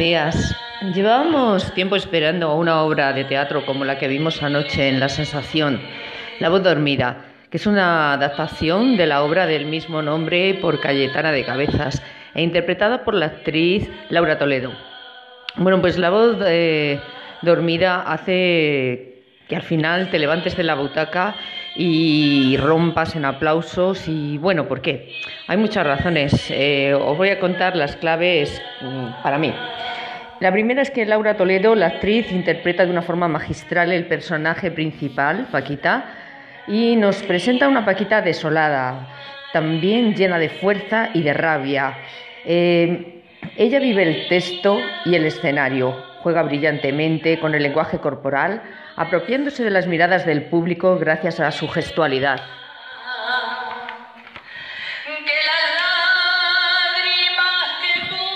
días. Llevábamos tiempo esperando a una obra de teatro como la que vimos anoche en La Sensación, La voz dormida, que es una adaptación de la obra del mismo nombre por Cayetana de Cabezas e interpretada por la actriz Laura Toledo. Bueno, pues la voz eh, dormida hace que al final te levantes de la butaca y rompas en aplausos y bueno, ¿por qué? Hay muchas razones. Eh, os voy a contar las claves mm, para mí. La primera es que Laura Toledo, la actriz, interpreta de una forma magistral el personaje principal, Paquita, y nos presenta una Paquita desolada, también llena de fuerza y de rabia. Eh, ella vive el texto y el escenario, juega brillantemente con el lenguaje corporal, apropiándose de las miradas del público gracias a su gestualidad.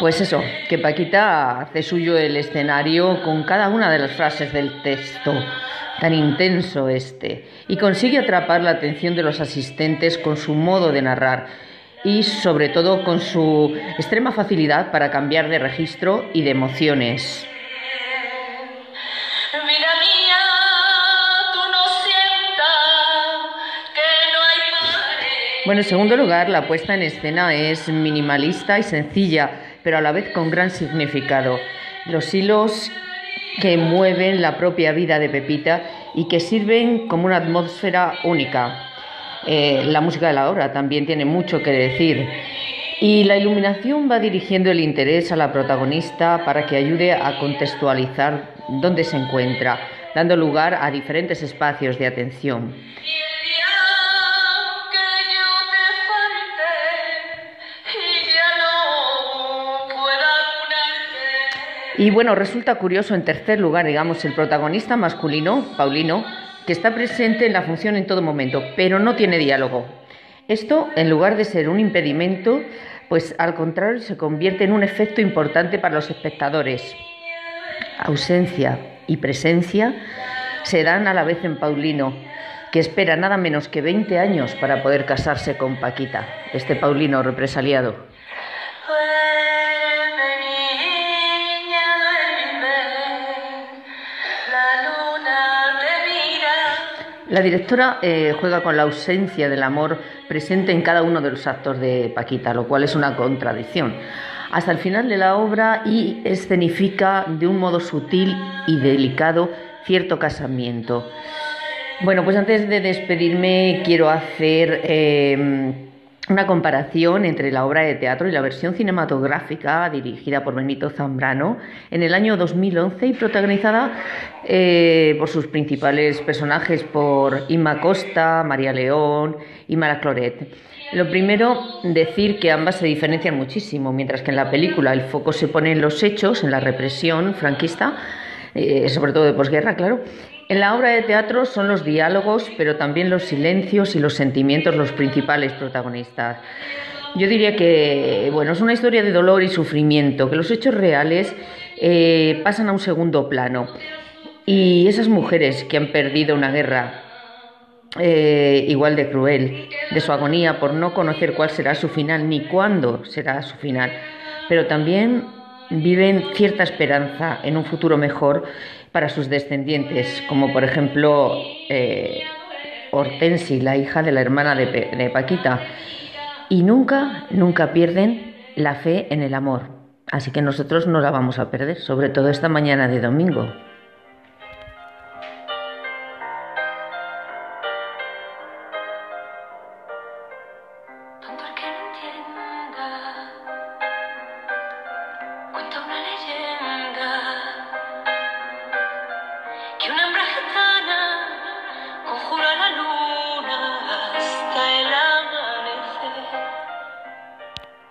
Pues eso, que Paquita hace suyo el escenario con cada una de las frases del texto, tan intenso este, y consigue atrapar la atención de los asistentes con su modo de narrar y sobre todo con su extrema facilidad para cambiar de registro y de emociones. Bueno, en segundo lugar, la puesta en escena es minimalista y sencilla, pero a la vez con gran significado. Los hilos que mueven la propia vida de Pepita y que sirven como una atmósfera única. Eh, la música de la obra también tiene mucho que decir. Y la iluminación va dirigiendo el interés a la protagonista para que ayude a contextualizar dónde se encuentra, dando lugar a diferentes espacios de atención. Y bueno, resulta curioso en tercer lugar, digamos, el protagonista masculino, Paulino, que está presente en la función en todo momento, pero no tiene diálogo. Esto, en lugar de ser un impedimento, pues al contrario se convierte en un efecto importante para los espectadores. Ausencia y presencia se dan a la vez en Paulino, que espera nada menos que 20 años para poder casarse con Paquita, este Paulino represaliado. La directora eh, juega con la ausencia del amor presente en cada uno de los actos de Paquita, lo cual es una contradicción. Hasta el final de la obra y escenifica de un modo sutil y delicado cierto casamiento. Bueno, pues antes de despedirme quiero hacer eh, una comparación entre la obra de teatro y la versión cinematográfica dirigida por Benito Zambrano en el año 2011 y protagonizada eh, por sus principales personajes por Inma Costa, María León y Mara Cloret. Lo primero, decir que ambas se diferencian muchísimo, mientras que en la película el foco se pone en los hechos, en la represión franquista, eh, sobre todo de posguerra, claro, en la obra de teatro son los diálogos, pero también los silencios y los sentimientos los principales protagonistas. Yo diría que bueno, es una historia de dolor y sufrimiento, que los hechos reales eh, pasan a un segundo plano. Y esas mujeres que han perdido una guerra eh, igual de cruel, de su agonía por no conocer cuál será su final ni cuándo será su final, pero también viven cierta esperanza en un futuro mejor para sus descendientes, como por ejemplo eh, Hortensi, la hija de la hermana de, de Paquita. Y nunca, nunca pierden la fe en el amor. Así que nosotros no la vamos a perder, sobre todo esta mañana de domingo.